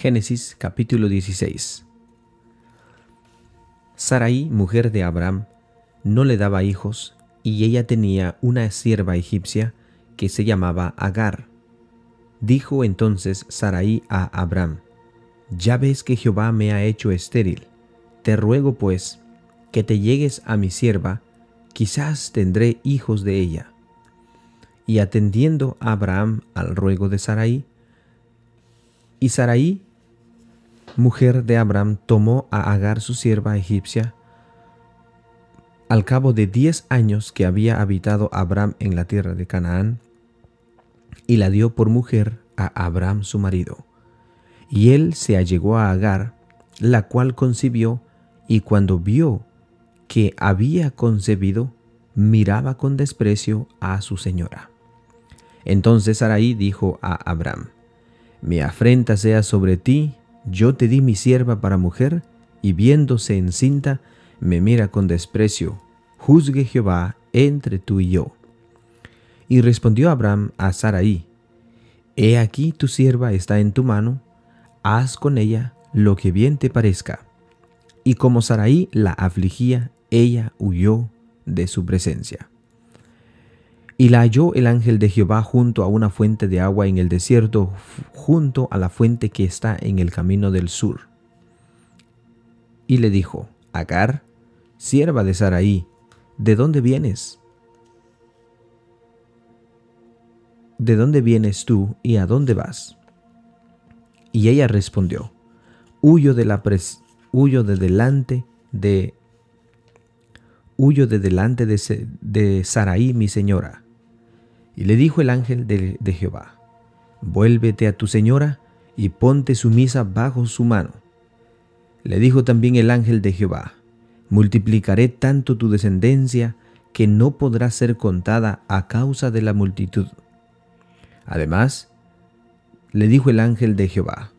Génesis capítulo 16 Sarai, mujer de Abraham, no le daba hijos, y ella tenía una sierva egipcia que se llamaba Agar. Dijo entonces Sarai a Abraham, Ya ves que Jehová me ha hecho estéril. Te ruego pues que te llegues a mi sierva, quizás tendré hijos de ella. Y atendiendo a Abraham al ruego de Sarai, y Sarai, mujer de Abraham, tomó a Agar su sierva egipcia, al cabo de diez años que había habitado Abraham en la tierra de Canaán, y la dio por mujer a Abraham su marido. Y él se allegó a Agar, la cual concibió, y cuando vio que había concebido, miraba con desprecio a su señora. Entonces Sarai dijo a Abraham, Mi afrenta sea sobre ti, yo te di mi sierva para mujer, y viéndose encinta, me mira con desprecio, juzgue Jehová entre tú y yo. Y respondió Abraham a Sarai, He aquí tu sierva está en tu mano, haz con ella lo que bien te parezca. Y como Sarai la afligía, ella huyó de su presencia. Y la halló el ángel de Jehová junto a una fuente de agua en el desierto, junto a la fuente que está en el camino del sur. Y le dijo, Agar, sierva de Sarai, ¿de dónde vienes? ¿de dónde vienes tú y a dónde vas? Y ella respondió, huyo de la pres huyo de delante de huyo de delante de, de Saraí mi señora. Y le dijo el ángel de, Jehová, vuélvete a tu señora y ponte sumisa bajo su mano. Le dijo también el ángel de Jehová, multiplicaré tanto tu descendencia que no podrá ser contada a causa de la multitud. Además, le dijo el ángel de Jehová,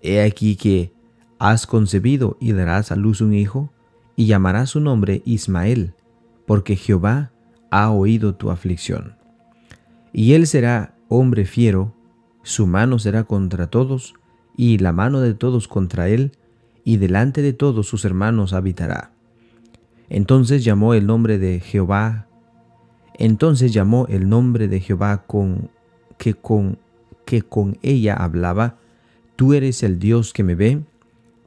He aquí que has concebido y darás a luz un hijo, y llamarás su nombre Ismael, porque Jehová ha oído tu aflicción. Y él será hombre fiero, su mano será contra todos, y la mano de todos contra él, y delante de todos sus hermanos habitará. Entonces llamó el nombre de Jehová, entonces llamó el nombre de Jehová con que con, que con ella hablaba, Tú eres el Dios que me ve,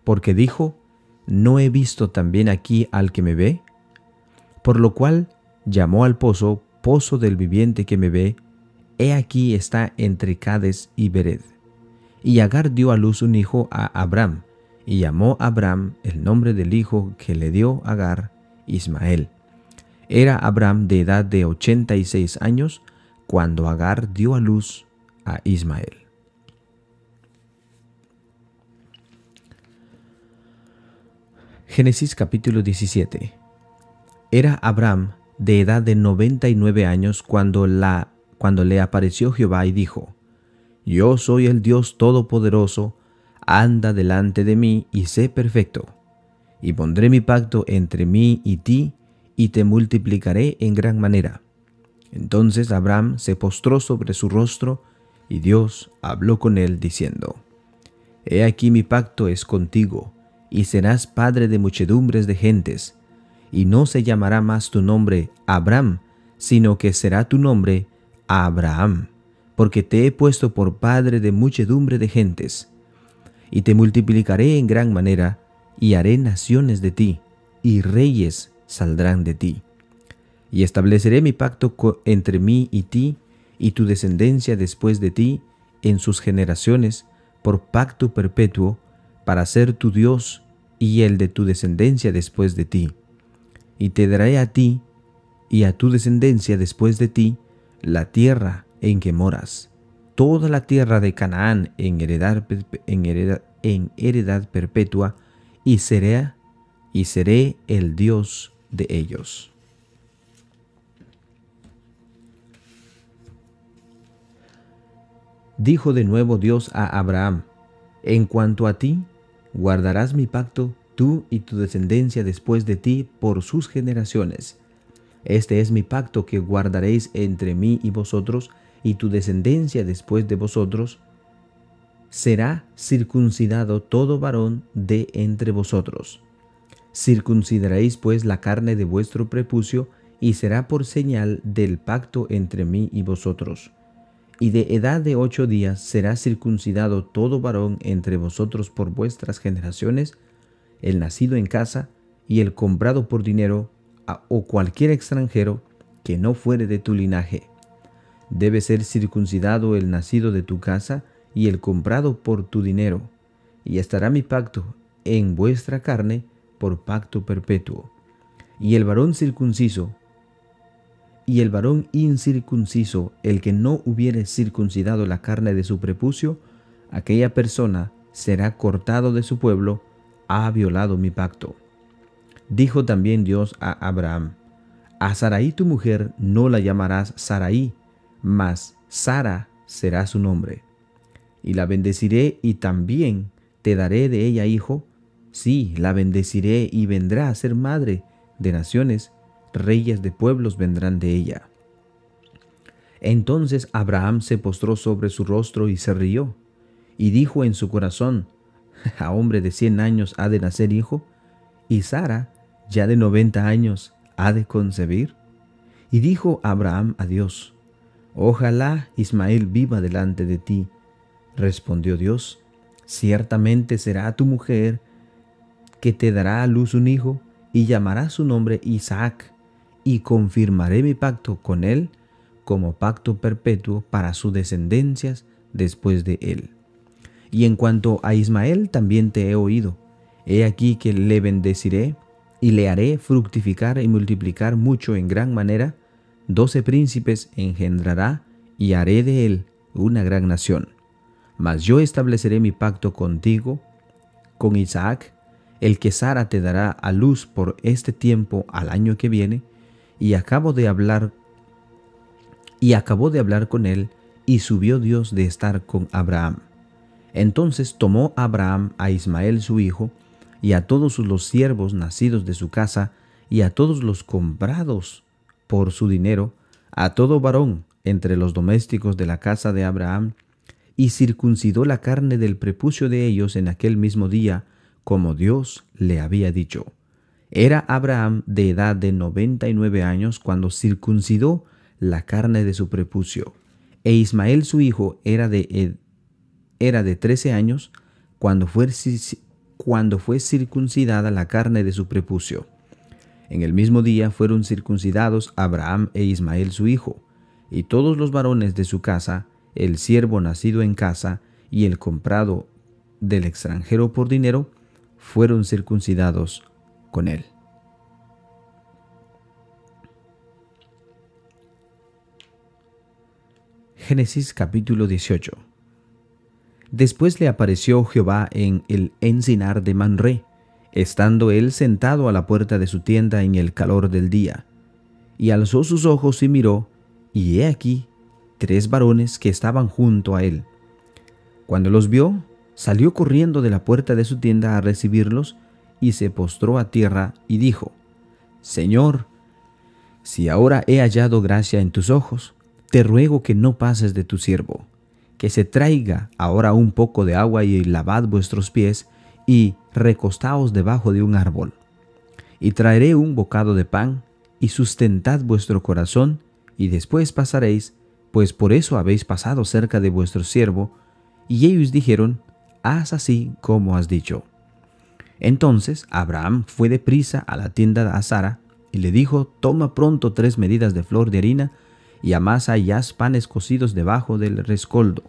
porque dijo, ¿no he visto también aquí al que me ve? Por lo cual llamó al pozo, pozo del viviente que me ve, he aquí está entre Cades y Bered. Y Agar dio a luz un hijo a Abraham, y llamó a Abraham el nombre del hijo que le dio Agar, Ismael. Era Abraham de edad de ochenta y seis años cuando Agar dio a luz a Ismael. Génesis capítulo 17. Era Abraham de edad de 99 años cuando, la, cuando le apareció Jehová y dijo, Yo soy el Dios Todopoderoso, anda delante de mí y sé perfecto, y pondré mi pacto entre mí y ti, y te multiplicaré en gran manera. Entonces Abraham se postró sobre su rostro y Dios habló con él diciendo, He aquí mi pacto es contigo, y serás padre de muchedumbres de gentes, y no se llamará más tu nombre Abraham, sino que será tu nombre Abraham, porque te he puesto por padre de muchedumbre de gentes. Y te multiplicaré en gran manera, y haré naciones de ti, y reyes saldrán de ti y estableceré mi pacto entre mí y ti y tu descendencia después de ti en sus generaciones por pacto perpetuo para ser tu Dios y el de tu descendencia después de ti. Y te daré a ti y a tu descendencia después de ti la tierra en que moras, toda la tierra de Canaán en heredad, en heredad, perpetua, y seré, y seré el Dios de ellos. Dijo de nuevo Dios a Abraham, En cuanto a ti, guardarás mi pacto, tú y tu descendencia después de ti por sus generaciones. Este es mi pacto que guardaréis entre mí y vosotros y tu descendencia después de vosotros, será circuncidado todo varón de entre vosotros. Circuncidaréis pues la carne de vuestro prepucio, y será por señal del pacto entre mí y vosotros. Y de edad de ocho días será circuncidado todo varón entre vosotros por vuestras generaciones, el nacido en casa y el comprado por dinero, o cualquier extranjero que no fuere de tu linaje. Debe ser circuncidado el nacido de tu casa y el comprado por tu dinero, y estará mi pacto en vuestra carne por pacto perpetuo. Y el varón circunciso y el varón incircunciso, el que no hubiere circuncidado la carne de su prepucio, aquella persona será cortado de su pueblo, ha violado mi pacto. Dijo también Dios a Abraham, a Sarai tu mujer no la llamarás Sarai, mas Sara será su nombre. Y la bendeciré y también te daré de ella hijo. Sí, la bendeciré y vendrá a ser madre de naciones, reyes de pueblos vendrán de ella. Entonces Abraham se postró sobre su rostro y se rió, y dijo en su corazón, a hombre de cien años ha de nacer hijo, y Sara, ya de noventa años, ha de concebir? Y dijo Abraham a Dios, Ojalá Ismael viva delante de ti. Respondió Dios, Ciertamente será tu mujer que te dará a luz un hijo, y llamará su nombre Isaac, y confirmaré mi pacto con él como pacto perpetuo para sus descendencias después de él. Y en cuanto a Ismael también te he oído. He aquí que le bendeciré y le haré fructificar y multiplicar mucho en gran manera, doce príncipes engendrará y haré de él una gran nación. Mas yo estableceré mi pacto contigo, con Isaac, el que Sara te dará a luz por este tiempo al año que viene, y acabo de hablar y acabó de hablar con él, y subió Dios de estar con Abraham. Entonces tomó Abraham a Ismael su hijo, y a todos los siervos nacidos de su casa, y a todos los comprados por su dinero, a todo varón entre los domésticos de la casa de Abraham, y circuncidó la carne del prepucio de ellos en aquel mismo día, como Dios le había dicho. Era Abraham de edad de noventa y nueve años cuando circuncidó la carne de su prepucio, e Ismael su hijo era de, era de trece años cuando fue cuando fue circuncidada la carne de su prepucio. En el mismo día fueron circuncidados Abraham e Ismael su hijo, y todos los varones de su casa, el siervo nacido en casa y el comprado del extranjero por dinero, fueron circuncidados con él. Génesis capítulo 18 Después le apareció Jehová en el encinar de Manré, estando él sentado a la puerta de su tienda en el calor del día. Y alzó sus ojos y miró, y he aquí tres varones que estaban junto a él. Cuando los vio, salió corriendo de la puerta de su tienda a recibirlos, y se postró a tierra y dijo, Señor, si ahora he hallado gracia en tus ojos, te ruego que no pases de tu siervo que se traiga ahora un poco de agua y lavad vuestros pies y recostaos debajo de un árbol. Y traeré un bocado de pan y sustentad vuestro corazón y después pasaréis, pues por eso habéis pasado cerca de vuestro siervo. Y ellos dijeron, haz así como has dicho. Entonces Abraham fue de prisa a la tienda de Sara y le dijo, toma pronto tres medidas de flor de harina y amasa haz panes cocidos debajo del rescoldo.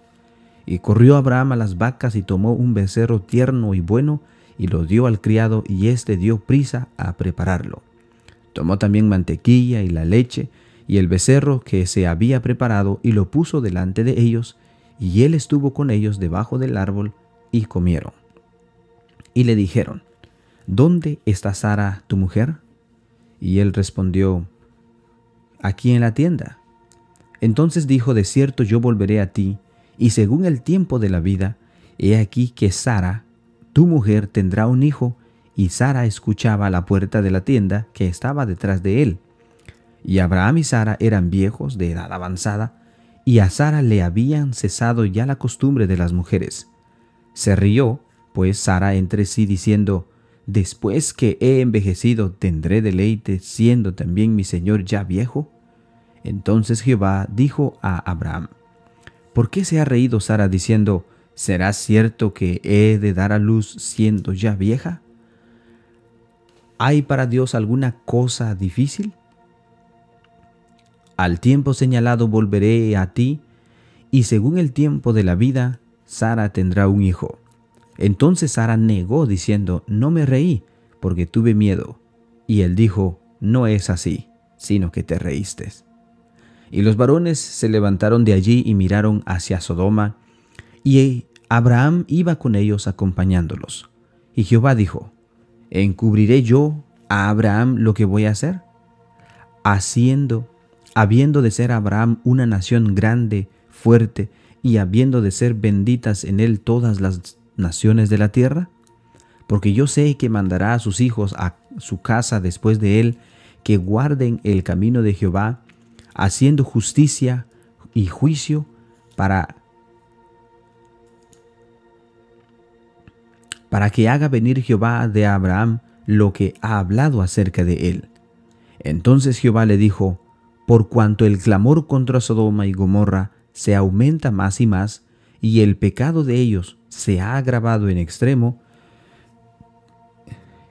Y corrió Abraham a las vacas y tomó un becerro tierno y bueno y lo dio al criado y éste dio prisa a prepararlo. Tomó también mantequilla y la leche y el becerro que se había preparado y lo puso delante de ellos y él estuvo con ellos debajo del árbol y comieron. Y le dijeron, ¿Dónde está Sara tu mujer? Y él respondió, Aquí en la tienda. Entonces dijo, de cierto yo volveré a ti, y según el tiempo de la vida, he aquí que Sara, tu mujer, tendrá un hijo, y Sara escuchaba a la puerta de la tienda que estaba detrás de él. Y Abraham y Sara eran viejos de edad avanzada, y a Sara le habían cesado ya la costumbre de las mujeres. Se rió, pues, Sara entre sí diciendo, Después que he envejecido, ¿tendré deleite siendo también mi señor ya viejo? Entonces Jehová dijo a Abraham, ¿por qué se ha reído Sara diciendo, ¿será cierto que he de dar a luz siendo ya vieja? ¿Hay para Dios alguna cosa difícil? Al tiempo señalado volveré a ti, y según el tiempo de la vida, Sara tendrá un hijo. Entonces Sara negó diciendo, no me reí, porque tuve miedo. Y él dijo, no es así, sino que te reíste. Y los varones se levantaron de allí y miraron hacia Sodoma, y Abraham iba con ellos acompañándolos. Y Jehová dijo, ¿encubriré yo a Abraham lo que voy a hacer? Haciendo, habiendo de ser Abraham una nación grande, fuerte, y habiendo de ser benditas en él todas las naciones de la tierra? Porque yo sé que mandará a sus hijos a su casa después de él, que guarden el camino de Jehová, haciendo justicia y juicio para para que haga venir Jehová de Abraham lo que ha hablado acerca de él. Entonces Jehová le dijo, por cuanto el clamor contra Sodoma y Gomorra se aumenta más y más, y el pecado de ellos se ha agravado en extremo,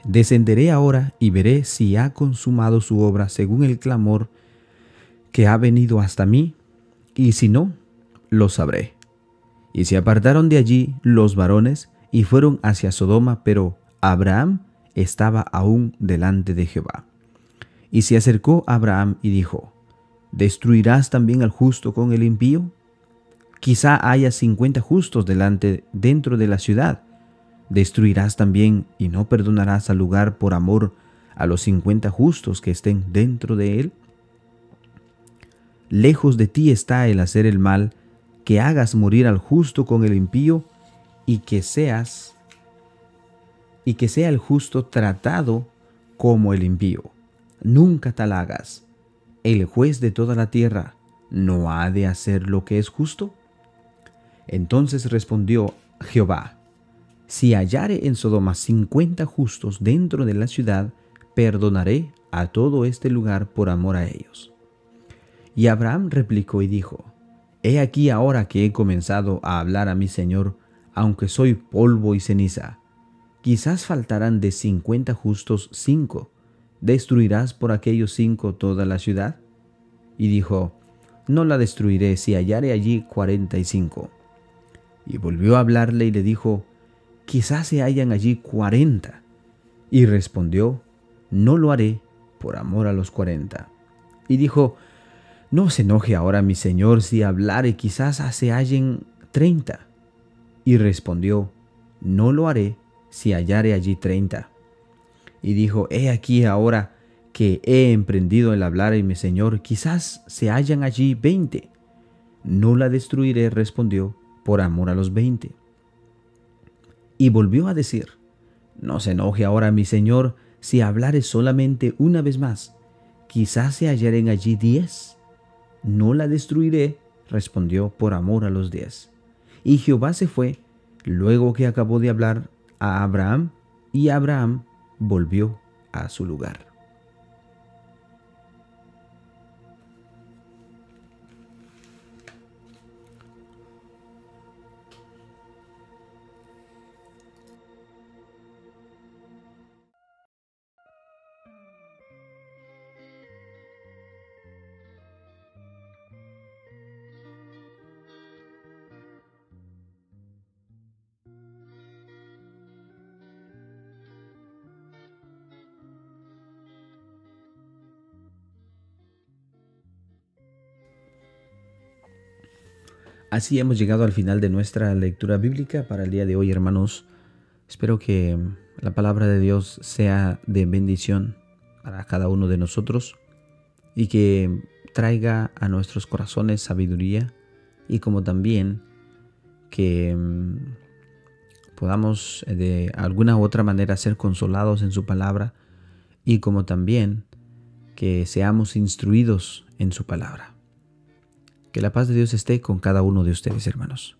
descenderé ahora y veré si ha consumado su obra según el clamor que ha venido hasta mí, y si no, lo sabré. Y se apartaron de allí los varones y fueron hacia Sodoma, pero Abraham estaba aún delante de Jehová. Y se acercó Abraham y dijo, ¿Destruirás también al justo con el impío? Quizá haya cincuenta justos delante dentro de la ciudad. Destruirás también y no perdonarás al lugar por amor a los cincuenta justos que estén dentro de él. Lejos de ti está el hacer el mal, que hagas morir al justo con el impío y que seas y que sea el justo tratado como el impío. Nunca tal hagas. El juez de toda la tierra no ha de hacer lo que es justo. Entonces respondió Jehová, si hallare en Sodoma cincuenta justos dentro de la ciudad, perdonaré a todo este lugar por amor a ellos. Y Abraham replicó y dijo, He aquí ahora que he comenzado a hablar a mi Señor, aunque soy polvo y ceniza. Quizás faltarán de cincuenta justos cinco. ¿Destruirás por aquellos cinco toda la ciudad? Y dijo, No la destruiré si hallare allí cuarenta y cinco. Y volvió a hablarle y le dijo, quizás se hallan allí cuarenta. Y respondió, no lo haré por amor a los cuarenta. Y dijo, no se enoje ahora mi señor si hablare, quizás se hallen treinta. Y respondió, no lo haré si hallare allí treinta. Y dijo, he aquí ahora que he emprendido el hablar y mi señor, quizás se hallan allí veinte. No la destruiré, respondió, por amor a los veinte. Y volvió a decir, No se enoje ahora mi señor si hablare solamente una vez más. Quizás se hallaren allí diez. No la destruiré, respondió por amor a los diez. Y Jehová se fue luego que acabó de hablar a Abraham, y Abraham volvió a su lugar. Así hemos llegado al final de nuestra lectura bíblica para el día de hoy, hermanos. Espero que la palabra de Dios sea de bendición para cada uno de nosotros y que traiga a nuestros corazones sabiduría y como también que mm, podamos eh, de alguna u otra manera ser consolados en su palabra y como también que seamos instruidos en su palabra. Que la paz de Dios esté con cada uno de ustedes, hermanos.